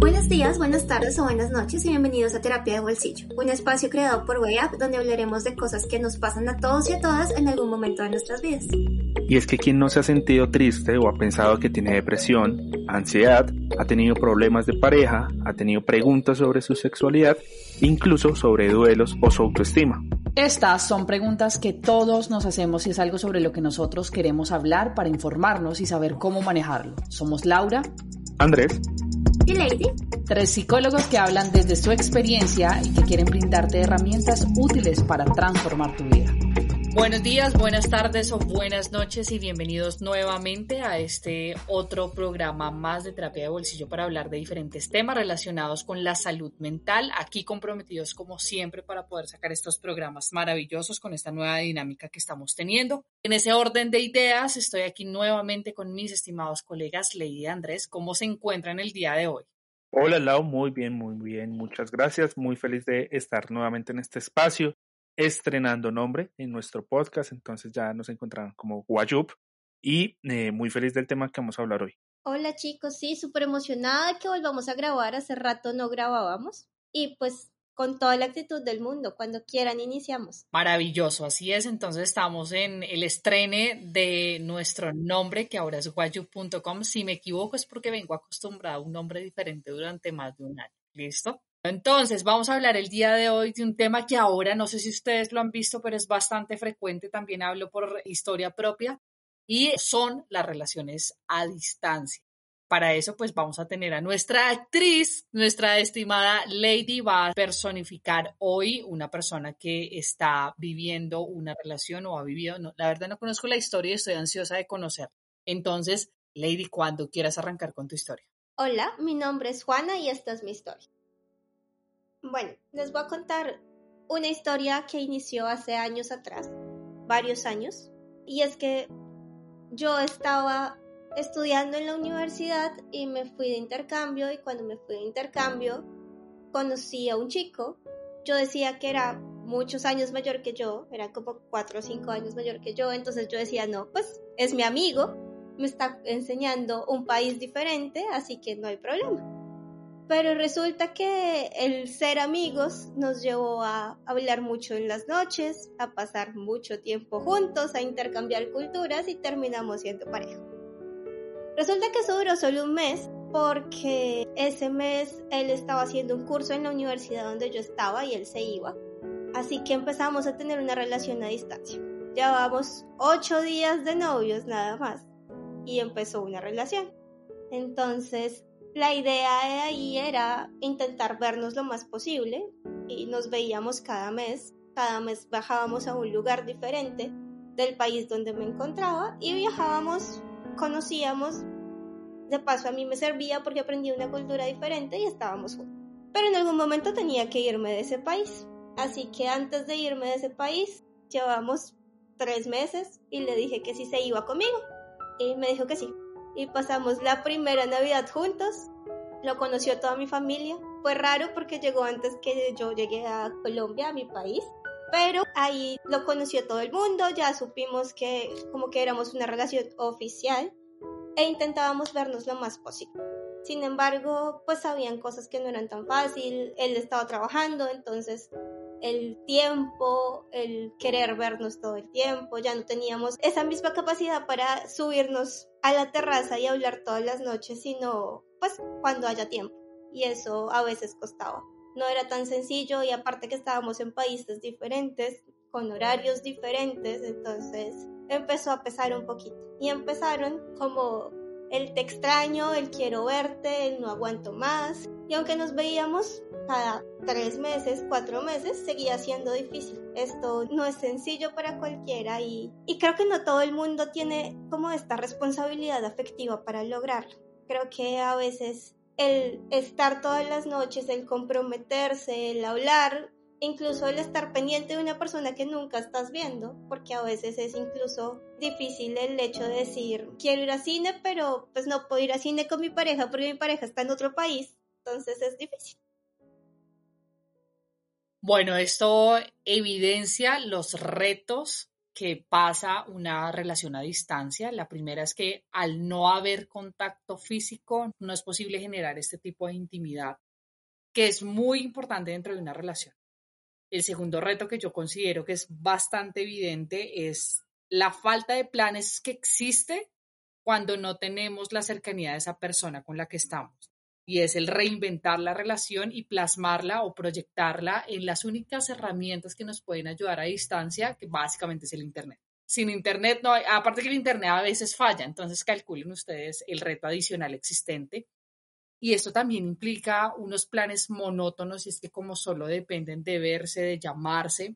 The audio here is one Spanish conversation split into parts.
Buenos días, buenas tardes o buenas noches y bienvenidos a Terapia de Bolsillo, un espacio creado por WayUp donde hablaremos de cosas que nos pasan a todos y a todas en algún momento de nuestras vidas. Y es que quien no se ha sentido triste o ha pensado que tiene depresión, ansiedad, ha tenido problemas de pareja, ha tenido preguntas sobre su sexualidad, incluso sobre duelos o su autoestima. Estas son preguntas que todos nos hacemos y es algo sobre lo que nosotros queremos hablar para informarnos y saber cómo manejarlo. Somos Laura, Andrés y Lady, tres psicólogos que hablan desde su experiencia y que quieren brindarte herramientas útiles para transformar tu vida. Buenos días, buenas tardes o buenas noches y bienvenidos nuevamente a este otro programa más de terapia de bolsillo para hablar de diferentes temas relacionados con la salud mental. Aquí comprometidos como siempre para poder sacar estos programas maravillosos con esta nueva dinámica que estamos teniendo. En ese orden de ideas estoy aquí nuevamente con mis estimados colegas Lady y Andrés. ¿Cómo se encuentran el día de hoy? Hola Lau, muy bien, muy bien, muchas gracias. Muy feliz de estar nuevamente en este espacio estrenando nombre en nuestro podcast, entonces ya nos encontrarán como Guayup y eh, muy feliz del tema que vamos a hablar hoy. Hola chicos, sí, súper emocionada de que volvamos a grabar, hace rato no grabábamos y pues con toda la actitud del mundo, cuando quieran iniciamos. Maravilloso, así es, entonces estamos en el estrene de nuestro nombre que ahora es guayup.com, si me equivoco es porque vengo acostumbrado a un nombre diferente durante más de un año, ¿listo? Entonces, vamos a hablar el día de hoy de un tema que ahora, no sé si ustedes lo han visto, pero es bastante frecuente, también hablo por historia propia, y son las relaciones a distancia. Para eso, pues vamos a tener a nuestra actriz, nuestra estimada Lady, va a personificar hoy una persona que está viviendo una relación o ha vivido, la verdad no conozco la historia y estoy ansiosa de conocer. Entonces, Lady, cuando quieras arrancar con tu historia. Hola, mi nombre es Juana y esta es mi historia. Bueno, les voy a contar una historia que inició hace años atrás, varios años, y es que yo estaba estudiando en la universidad y me fui de intercambio y cuando me fui de intercambio conocí a un chico, yo decía que era muchos años mayor que yo, era como cuatro o cinco años mayor que yo, entonces yo decía, no, pues es mi amigo, me está enseñando un país diferente, así que no hay problema. Pero resulta que el ser amigos nos llevó a hablar mucho en las noches, a pasar mucho tiempo juntos, a intercambiar culturas y terminamos siendo pareja. Resulta que eso duró solo un mes porque ese mes él estaba haciendo un curso en la universidad donde yo estaba y él se iba. Así que empezamos a tener una relación a distancia. Llevábamos ocho días de novios nada más y empezó una relación. Entonces la idea de ahí era intentar vernos lo más posible y nos veíamos cada mes. Cada mes bajábamos a un lugar diferente del país donde me encontraba y viajábamos, conocíamos. De paso a mí me servía porque aprendí una cultura diferente y estábamos juntos. Pero en algún momento tenía que irme de ese país. Así que antes de irme de ese país, llevamos tres meses y le dije que sí se iba conmigo. Y me dijo que sí y pasamos la primera Navidad juntos. Lo conoció toda mi familia. Fue raro porque llegó antes que yo llegué a Colombia, a mi país. Pero ahí lo conoció todo el mundo, ya supimos que como que éramos una relación oficial e intentábamos vernos lo más posible. Sin embargo, pues habían cosas que no eran tan fácil, él estaba trabajando, entonces el tiempo, el querer vernos todo el tiempo, ya no teníamos esa misma capacidad para subirnos a la terraza y hablar todas las noches, sino pues cuando haya tiempo. Y eso a veces costaba. No era tan sencillo y aparte que estábamos en países diferentes, con horarios diferentes, entonces empezó a pesar un poquito. Y empezaron como el te extraño, el quiero verte, el no aguanto más. Y aunque nos veíamos cada tres meses, cuatro meses, seguía siendo difícil. Esto no es sencillo para cualquiera y, y creo que no todo el mundo tiene como esta responsabilidad afectiva para lograrlo. Creo que a veces el estar todas las noches, el comprometerse, el hablar, incluso el estar pendiente de una persona que nunca estás viendo, porque a veces es incluso difícil el hecho de decir, quiero ir a cine, pero pues no puedo ir a cine con mi pareja porque mi pareja está en otro país, entonces es difícil. Bueno, esto evidencia los retos que pasa una relación a distancia. La primera es que al no haber contacto físico no es posible generar este tipo de intimidad, que es muy importante dentro de una relación. El segundo reto que yo considero que es bastante evidente es la falta de planes que existe cuando no tenemos la cercanía de esa persona con la que estamos. Y es el reinventar la relación y plasmarla o proyectarla en las únicas herramientas que nos pueden ayudar a distancia, que básicamente es el Internet. Sin Internet, no hay, aparte que el Internet a veces falla, entonces calculen ustedes el reto adicional existente y esto también implica unos planes monótonos y es que como solo dependen de verse, de llamarse,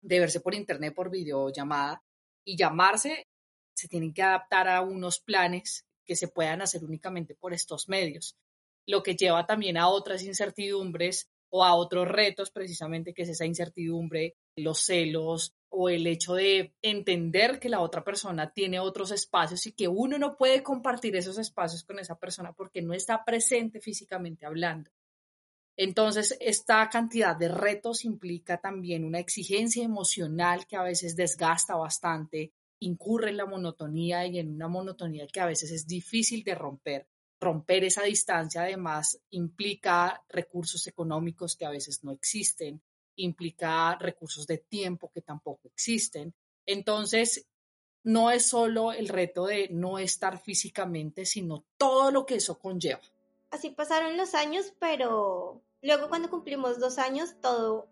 de verse por internet, por videollamada y llamarse, se tienen que adaptar a unos planes que se puedan hacer únicamente por estos medios, lo que lleva también a otras incertidumbres o a otros retos precisamente que es esa incertidumbre, los celos, o el hecho de entender que la otra persona tiene otros espacios y que uno no puede compartir esos espacios con esa persona porque no está presente físicamente hablando. Entonces, esta cantidad de retos implica también una exigencia emocional que a veces desgasta bastante, incurre en la monotonía y en una monotonía que a veces es difícil de romper. Romper esa distancia además implica recursos económicos que a veces no existen, implica recursos de tiempo que tampoco existen. Entonces, no es solo el reto de no estar físicamente, sino todo lo que eso conlleva. Así pasaron los años, pero luego cuando cumplimos dos años, todo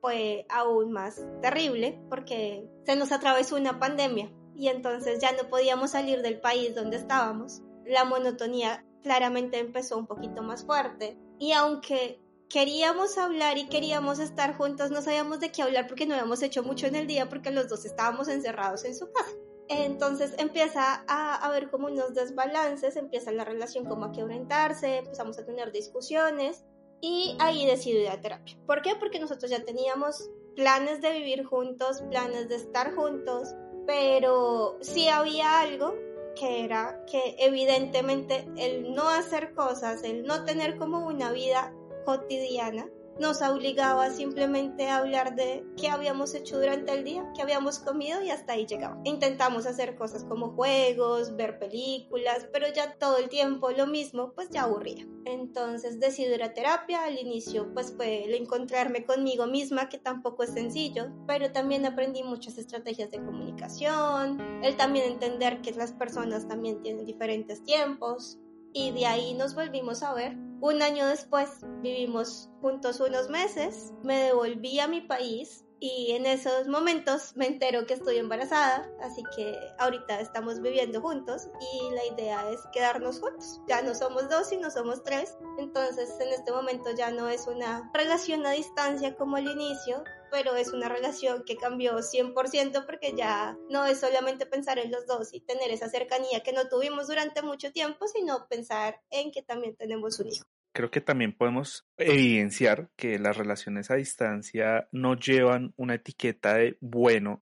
fue aún más terrible porque se nos atravesó una pandemia y entonces ya no podíamos salir del país donde estábamos. La monotonía claramente empezó un poquito más fuerte y aunque queríamos hablar y queríamos estar juntos, no sabíamos de qué hablar porque no habíamos hecho mucho en el día porque los dos estábamos encerrados en su casa. Entonces empieza a haber como unos desbalances, empieza la relación como a quebrantarse, empezamos a tener discusiones y ahí decidí ir a terapia. ¿Por qué? Porque nosotros ya teníamos planes de vivir juntos, planes de estar juntos, pero sí había algo que era que evidentemente el no hacer cosas, el no tener como una vida cotidiana nos obligaba simplemente a hablar de qué habíamos hecho durante el día, qué habíamos comido y hasta ahí llegaba. Intentamos hacer cosas como juegos, ver películas, pero ya todo el tiempo lo mismo, pues ya aburría. Entonces decidí ir a terapia. Al inicio, pues fue el encontrarme conmigo misma, que tampoco es sencillo, pero también aprendí muchas estrategias de comunicación, el también entender que las personas también tienen diferentes tiempos, y de ahí nos volvimos a ver. Un año después vivimos juntos unos meses, me devolví a mi país y en esos momentos me entero que estoy embarazada, así que ahorita estamos viviendo juntos y la idea es quedarnos juntos. Ya no somos dos, sino somos tres, entonces en este momento ya no es una relación a distancia como al inicio, pero es una relación que cambió 100% porque ya no es solamente pensar en los dos y tener esa cercanía que no tuvimos durante mucho tiempo, sino pensar en que también tenemos un hijo creo que también podemos evidenciar que las relaciones a distancia no llevan una etiqueta de bueno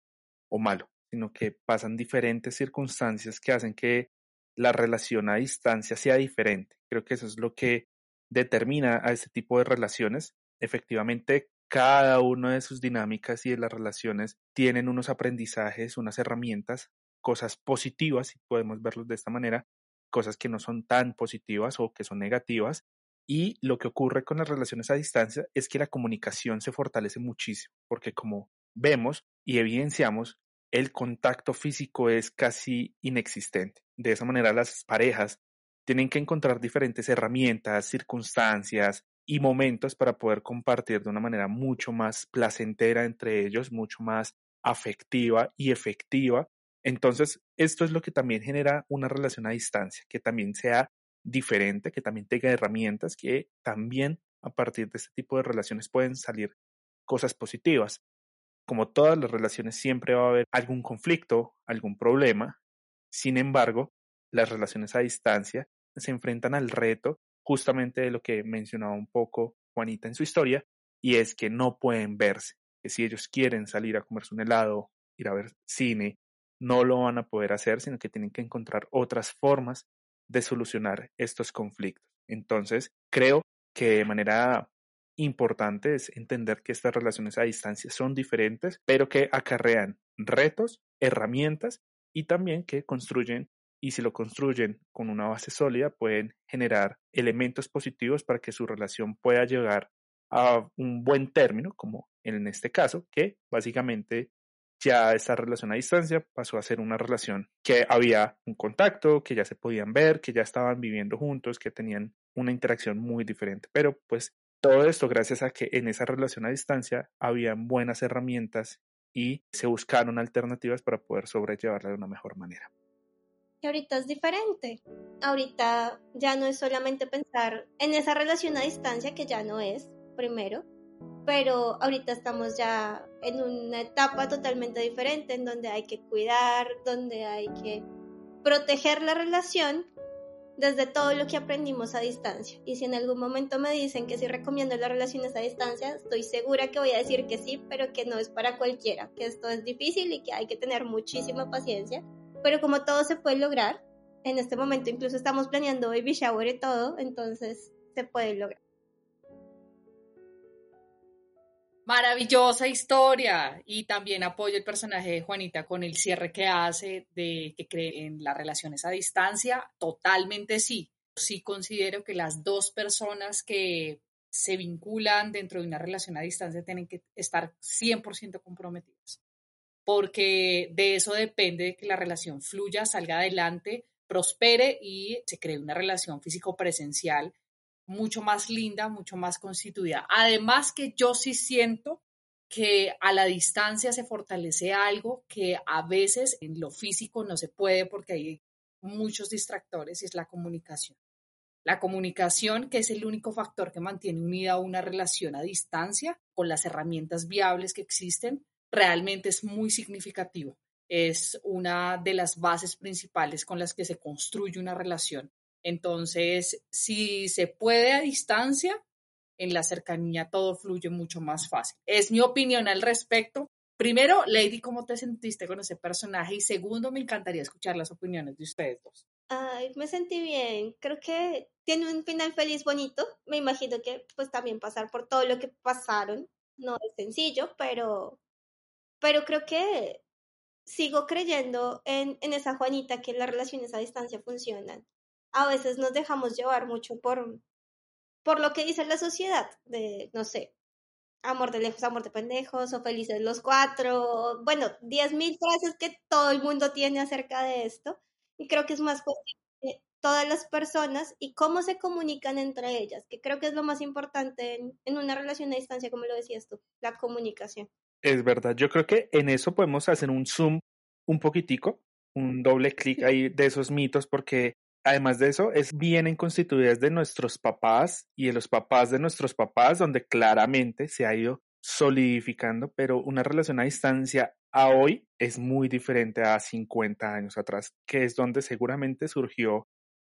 o malo, sino que pasan diferentes circunstancias que hacen que la relación a distancia sea diferente. Creo que eso es lo que determina a este tipo de relaciones. Efectivamente, cada una de sus dinámicas y de las relaciones tienen unos aprendizajes, unas herramientas, cosas positivas, si podemos verlos de esta manera, cosas que no son tan positivas o que son negativas, y lo que ocurre con las relaciones a distancia es que la comunicación se fortalece muchísimo, porque como vemos y evidenciamos, el contacto físico es casi inexistente. De esa manera las parejas tienen que encontrar diferentes herramientas, circunstancias y momentos para poder compartir de una manera mucho más placentera entre ellos, mucho más afectiva y efectiva Entonces, esto es lo que también genera una relación a distancia, que también sea diferente, que también tenga herramientas, que también a partir de este tipo de relaciones pueden salir cosas positivas. Como todas las relaciones, siempre va a haber algún conflicto, algún problema. Sin embargo, las relaciones a distancia se enfrentan al reto justamente de lo que mencionaba un poco Juanita en su historia, y es que no pueden verse, que si ellos quieren salir a comerse un helado, ir a ver cine, no lo van a poder hacer, sino que tienen que encontrar otras formas de solucionar estos conflictos. Entonces, creo que de manera importante es entender que estas relaciones a distancia son diferentes, pero que acarrean retos, herramientas y también que construyen y si lo construyen con una base sólida pueden generar elementos positivos para que su relación pueda llegar a un buen término, como en este caso, que básicamente ya esta relación a distancia pasó a ser una relación que había un contacto, que ya se podían ver, que ya estaban viviendo juntos, que tenían una interacción muy diferente. Pero pues todo esto gracias a que en esa relación a distancia habían buenas herramientas y se buscaron alternativas para poder sobrellevarla de una mejor manera. Ahorita es diferente. Ahorita ya no es solamente pensar en esa relación a distancia que ya no es, primero, pero ahorita estamos ya en una etapa totalmente diferente en donde hay que cuidar, donde hay que proteger la relación desde todo lo que aprendimos a distancia. Y si en algún momento me dicen que sí recomiendo las relaciones a distancia, estoy segura que voy a decir que sí, pero que no es para cualquiera, que esto es difícil y que hay que tener muchísima paciencia. Pero como todo se puede lograr, en este momento incluso estamos planeando baby shower y todo, entonces se puede lograr. Maravillosa historia y también apoyo el personaje de Juanita con el cierre que hace de que cree en las relaciones a distancia. Totalmente sí. Sí considero que las dos personas que se vinculan dentro de una relación a distancia tienen que estar 100% comprometidas, porque de eso depende que la relación fluya, salga adelante, prospere y se cree una relación físico-presencial mucho más linda, mucho más constituida. Además que yo sí siento que a la distancia se fortalece algo que a veces en lo físico no se puede porque hay muchos distractores y es la comunicación. La comunicación, que es el único factor que mantiene unida una relación a distancia con las herramientas viables que existen, realmente es muy significativo. Es una de las bases principales con las que se construye una relación entonces, si se puede a distancia, en la cercanía todo fluye mucho más fácil. Es mi opinión al respecto. Primero, Lady, ¿cómo te sentiste con ese personaje? Y segundo, me encantaría escuchar las opiniones de ustedes dos. Ay, me sentí bien. Creo que tiene un final feliz bonito. Me imagino que pues también pasar por todo lo que pasaron no es sencillo, pero, pero creo que sigo creyendo en, en esa Juanita que las relaciones a distancia funcionan a veces nos dejamos llevar mucho por, por lo que dice la sociedad, de, no sé, amor de lejos, amor de pendejos, o felices los cuatro, bueno, diez mil frases que todo el mundo tiene acerca de esto, y creo que es más todas las personas y cómo se comunican entre ellas, que creo que es lo más importante en, en una relación a distancia, como lo decías tú, la comunicación. Es verdad, yo creo que en eso podemos hacer un zoom un poquitico, un doble clic ahí de esos mitos, porque Además de eso, es vienen constituidas de nuestros papás y de los papás de nuestros papás, donde claramente se ha ido solidificando, pero una relación a distancia a hoy es muy diferente a 50 años atrás, que es donde seguramente surgió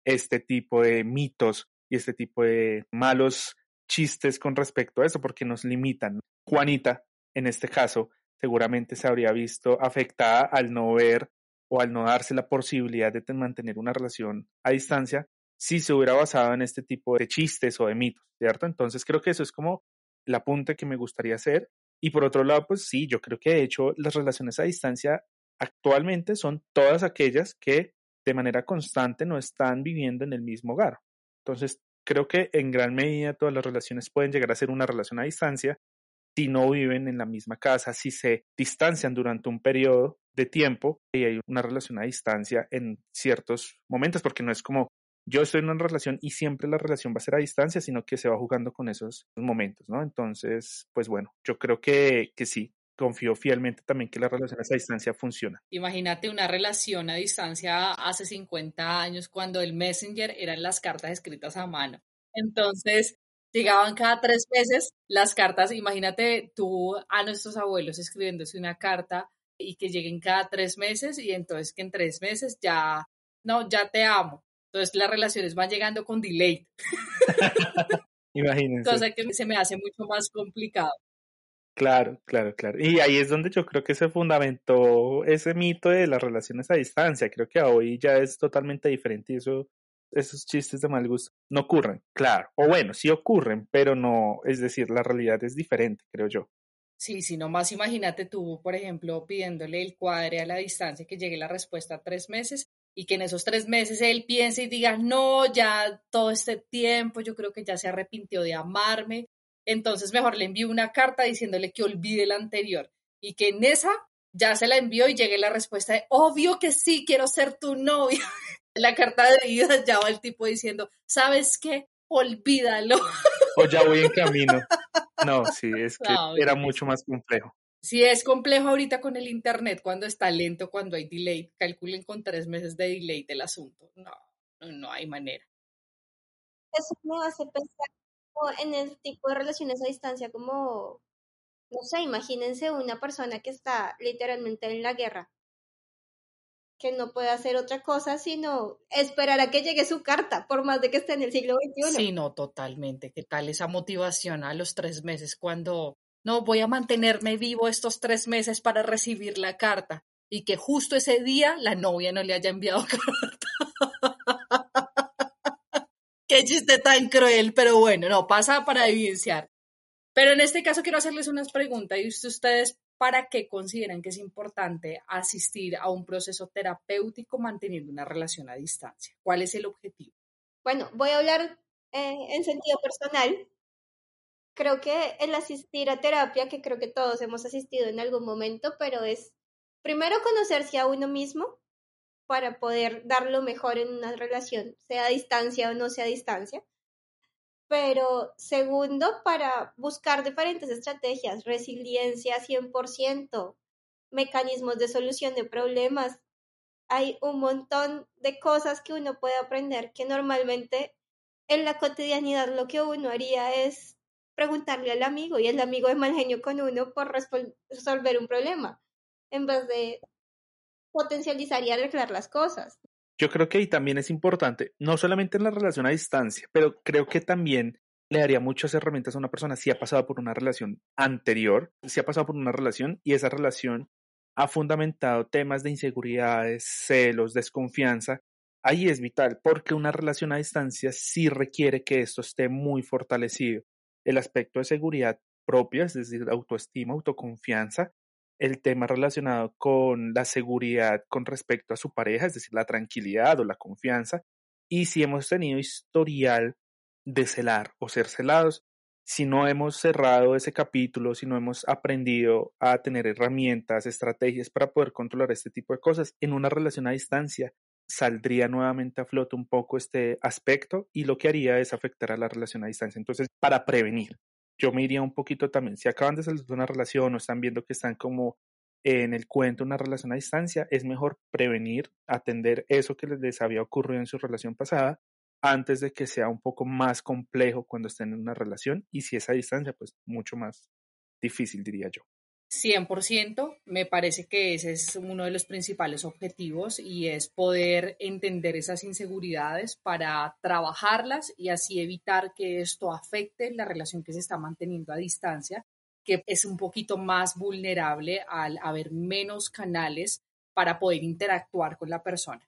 este tipo de mitos y este tipo de malos chistes con respecto a eso, porque nos limitan. Juanita, en este caso, seguramente se habría visto afectada al no ver o al no darse la posibilidad de mantener una relación a distancia si se hubiera basado en este tipo de chistes o de mitos, ¿cierto? Entonces creo que eso es como la apunte que me gustaría hacer. Y por otro lado, pues sí, yo creo que de hecho las relaciones a distancia actualmente son todas aquellas que de manera constante no están viviendo en el mismo hogar. Entonces, creo que en gran medida todas las relaciones pueden llegar a ser una relación a distancia si no viven en la misma casa, si se distancian durante un periodo de tiempo y hay una relación a distancia en ciertos momentos, porque no es como yo estoy en una relación y siempre la relación va a ser a distancia, sino que se va jugando con esos momentos, ¿no? Entonces, pues bueno, yo creo que, que sí, confío fielmente también que las relaciones a distancia funcionan. Imagínate una relación a distancia hace 50 años cuando el Messenger eran las cartas escritas a mano. Entonces, llegaban cada tres meses las cartas, imagínate tú a nuestros abuelos escribiéndose una carta y que lleguen cada tres meses y entonces que en tres meses ya, no, ya te amo. Entonces las relaciones van llegando con delay. Imagínense. Cosa que se me hace mucho más complicado. Claro, claro, claro. Y ahí es donde yo creo que se fundamentó ese mito de las relaciones a distancia. Creo que hoy ya es totalmente diferente y eso, esos chistes de mal gusto no ocurren, claro. O bueno, sí ocurren, pero no, es decir, la realidad es diferente, creo yo. Sí, si nomás imagínate tú, por ejemplo, pidiéndole el cuadre a la distancia que llegue la respuesta tres meses y que en esos tres meses él piense y diga, no, ya todo este tiempo yo creo que ya se arrepintió de amarme, entonces mejor le envío una carta diciéndole que olvide la anterior y que en esa ya se la envió y llegue la respuesta de, obvio que sí, quiero ser tu novia. La carta de vida ya va el tipo diciendo, ¿sabes qué? Olvídalo. O ya voy en camino. No, sí, es que era mucho más complejo. Si es complejo ahorita con el internet, cuando está lento, cuando hay delay, calculen con tres meses de delay del asunto. No, no, no hay manera. Eso me hace pensar en el tipo de relaciones a distancia como, no sé, imagínense una persona que está literalmente en la guerra, que no puede hacer otra cosa sino esperar a que llegue su carta, por más de que esté en el siglo XXI. Sí, no, totalmente. ¿Qué tal esa motivación a los tres meses cuando, no, voy a mantenerme vivo estos tres meses para recibir la carta? Y que justo ese día la novia no le haya enviado carta. Qué chiste tan cruel, pero bueno, no, pasa para evidenciar. Pero en este caso quiero hacerles unas preguntas y ustedes, ¿para qué consideran que es importante asistir a un proceso terapéutico manteniendo una relación a distancia? ¿Cuál es el objetivo? Bueno, voy a hablar eh, en sentido personal. Creo que el asistir a terapia, que creo que todos hemos asistido en algún momento, pero es primero conocerse a uno mismo, para poder dar lo mejor en una relación, sea a distancia o no sea a distancia. Pero segundo, para buscar diferentes estrategias, resiliencia 100%, mecanismos de solución de problemas. Hay un montón de cosas que uno puede aprender que normalmente en la cotidianidad lo que uno haría es preguntarle al amigo y el amigo es mal genio con uno por resolver un problema en vez de potencializar y arreglar las cosas. Yo creo que ahí también es importante, no solamente en la relación a distancia, pero creo que también le daría muchas herramientas a una persona si ha pasado por una relación anterior, si ha pasado por una relación y esa relación ha fundamentado temas de inseguridades, celos, desconfianza. Ahí es vital porque una relación a distancia sí requiere que esto esté muy fortalecido. El aspecto de seguridad propia, es decir, autoestima, autoconfianza, el tema relacionado con la seguridad con respecto a su pareja, es decir, la tranquilidad o la confianza, y si hemos tenido historial de celar o ser celados, si no hemos cerrado ese capítulo, si no hemos aprendido a tener herramientas, estrategias para poder controlar este tipo de cosas en una relación a distancia, saldría nuevamente a flote un poco este aspecto y lo que haría es afectar a la relación a distancia. Entonces, para prevenir, yo me iría un poquito también, si acaban de salir de una relación o están viendo que están como en el cuento una relación a distancia, es mejor prevenir, atender eso que les había ocurrido en su relación pasada antes de que sea un poco más complejo cuando estén en una relación y si es a distancia, pues mucho más difícil, diría yo. 100%, me parece que ese es uno de los principales objetivos y es poder entender esas inseguridades para trabajarlas y así evitar que esto afecte la relación que se está manteniendo a distancia, que es un poquito más vulnerable al haber menos canales para poder interactuar con la persona.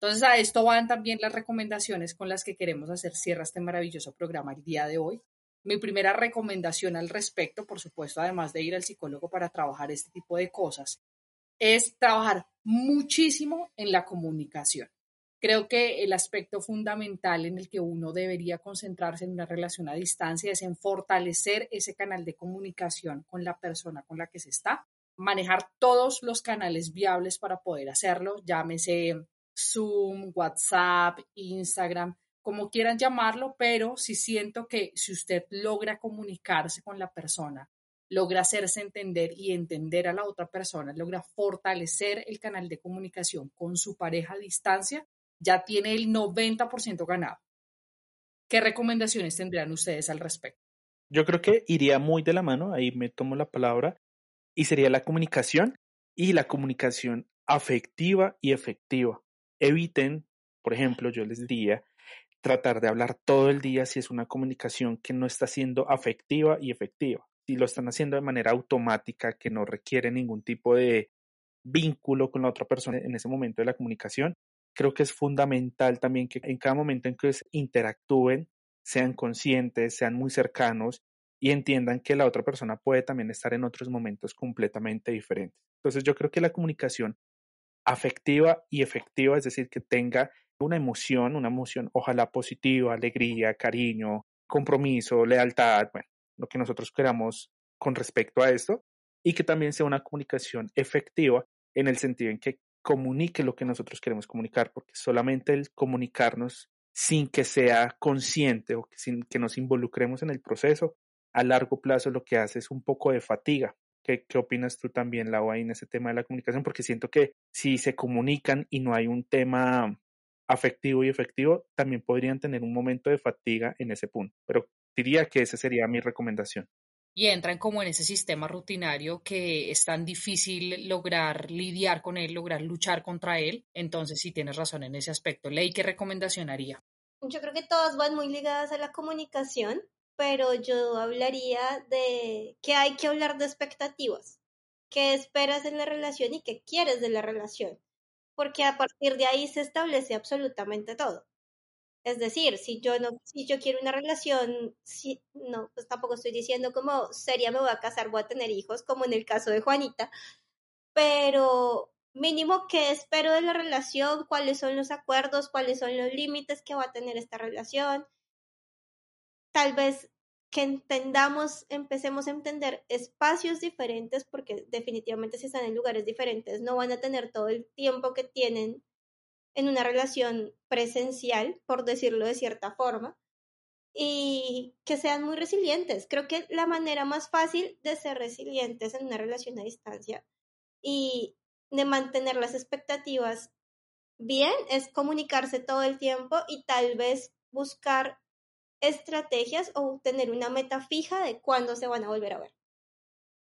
Entonces a esto van también las recomendaciones con las que queremos hacer cierre este maravilloso programa el día de hoy. Mi primera recomendación al respecto, por supuesto, además de ir al psicólogo para trabajar este tipo de cosas, es trabajar muchísimo en la comunicación. Creo que el aspecto fundamental en el que uno debería concentrarse en una relación a distancia es en fortalecer ese canal de comunicación con la persona con la que se está, manejar todos los canales viables para poder hacerlo, llámese Zoom, WhatsApp, Instagram, como quieran llamarlo, pero sí siento que si usted logra comunicarse con la persona logra hacerse entender y entender a la otra persona, logra fortalecer el canal de comunicación con su pareja a distancia, ya tiene el 90% ganado. ¿Qué recomendaciones tendrían ustedes al respecto? Yo creo que iría muy de la mano, ahí me tomo la palabra, y sería la comunicación y la comunicación afectiva y efectiva. Eviten, por ejemplo, yo les diría, tratar de hablar todo el día si es una comunicación que no está siendo afectiva y efectiva. Si lo están haciendo de manera automática, que no requiere ningún tipo de vínculo con la otra persona en ese momento de la comunicación, creo que es fundamental también que en cada momento en que interactúen, sean conscientes, sean muy cercanos y entiendan que la otra persona puede también estar en otros momentos completamente diferentes. Entonces yo creo que la comunicación afectiva y efectiva, es decir, que tenga una emoción, una emoción ojalá positiva, alegría, cariño, compromiso, lealtad, bueno, lo que nosotros queramos con respecto a esto, y que también sea una comunicación efectiva en el sentido en que comunique lo que nosotros queremos comunicar, porque solamente el comunicarnos sin que sea consciente o sin que nos involucremos en el proceso, a largo plazo lo que hace es un poco de fatiga. ¿Qué, qué opinas tú también, Lau, en ese tema de la comunicación? Porque siento que si se comunican y no hay un tema afectivo y efectivo, también podrían tener un momento de fatiga en ese punto. Pero diría que esa sería mi recomendación. Y entran como en ese sistema rutinario que es tan difícil lograr lidiar con él, lograr luchar contra él. Entonces, sí tienes razón en ese aspecto. Ley, ¿qué recomendación haría? Yo creo que todas van muy ligadas a la comunicación, pero yo hablaría de que hay que hablar de expectativas. ¿Qué esperas en la relación y qué quieres de la relación? Porque a partir de ahí se establece absolutamente todo. Es decir, si yo no, si yo quiero una relación, si, no, pues tampoco estoy diciendo como seria me voy a casar, voy a tener hijos, como en el caso de Juanita, pero mínimo qué espero de la relación, cuáles son los acuerdos, cuáles son los límites que va a tener esta relación. Tal vez que entendamos, empecemos a entender espacios diferentes, porque definitivamente si están en lugares diferentes no van a tener todo el tiempo que tienen en una relación presencial, por decirlo de cierta forma, y que sean muy resilientes. Creo que la manera más fácil de ser resilientes en una relación a distancia y de mantener las expectativas bien es comunicarse todo el tiempo y tal vez buscar estrategias o tener una meta fija de cuándo se van a volver a ver.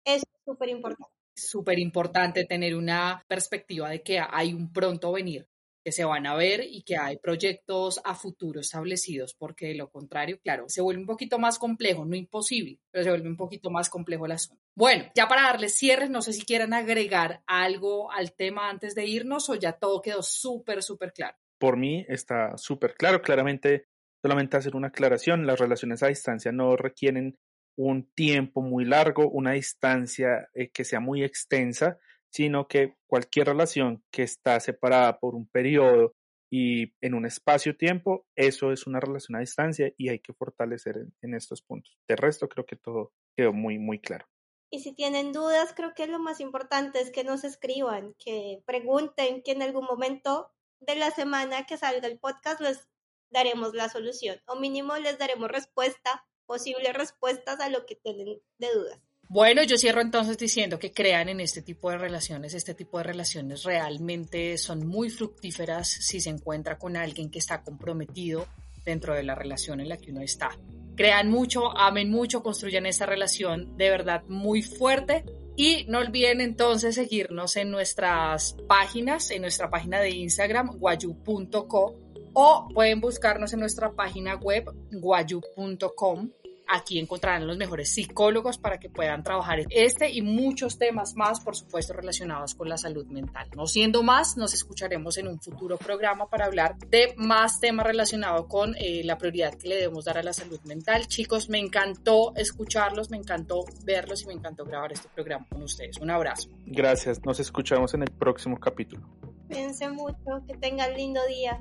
Es súper importante. Súper importante tener una perspectiva de que hay un pronto venir, que se van a ver y que hay proyectos a futuro establecidos, porque de lo contrario, claro, se vuelve un poquito más complejo, no imposible, pero se vuelve un poquito más complejo el asunto. Bueno, ya para darles cierres, no sé si quieran agregar algo al tema antes de irnos o ya todo quedó súper, súper claro. Por mí está súper claro, claramente Solamente hacer una aclaración, las relaciones a distancia no requieren un tiempo muy largo, una distancia eh, que sea muy extensa, sino que cualquier relación que está separada por un periodo y en un espacio-tiempo, eso es una relación a distancia y hay que fortalecer en, en, estos puntos. De resto, creo que todo quedó muy, muy claro. Y si tienen dudas, creo que lo más importante es que nos escriban, que pregunten, que en algún momento de la semana que salga el podcast les daremos la solución o mínimo les daremos respuesta, posibles respuestas a lo que tienen de dudas. Bueno, yo cierro entonces diciendo que crean en este tipo de relaciones. Este tipo de relaciones realmente son muy fructíferas si se encuentra con alguien que está comprometido dentro de la relación en la que uno está. Crean mucho, amen mucho, construyan esta relación de verdad muy fuerte y no olviden entonces seguirnos en nuestras páginas, en nuestra página de Instagram, guayu.co o pueden buscarnos en nuestra página web guayu.com. Aquí encontrarán los mejores psicólogos para que puedan trabajar este y muchos temas más, por supuesto, relacionados con la salud mental. No siendo más, nos escucharemos en un futuro programa para hablar de más temas relacionados con eh, la prioridad que le debemos dar a la salud mental. Chicos, me encantó escucharlos, me encantó verlos y me encantó grabar este programa con ustedes. Un abrazo. Gracias, nos escuchamos en el próximo capítulo. Cuídense mucho, que tengan lindo día.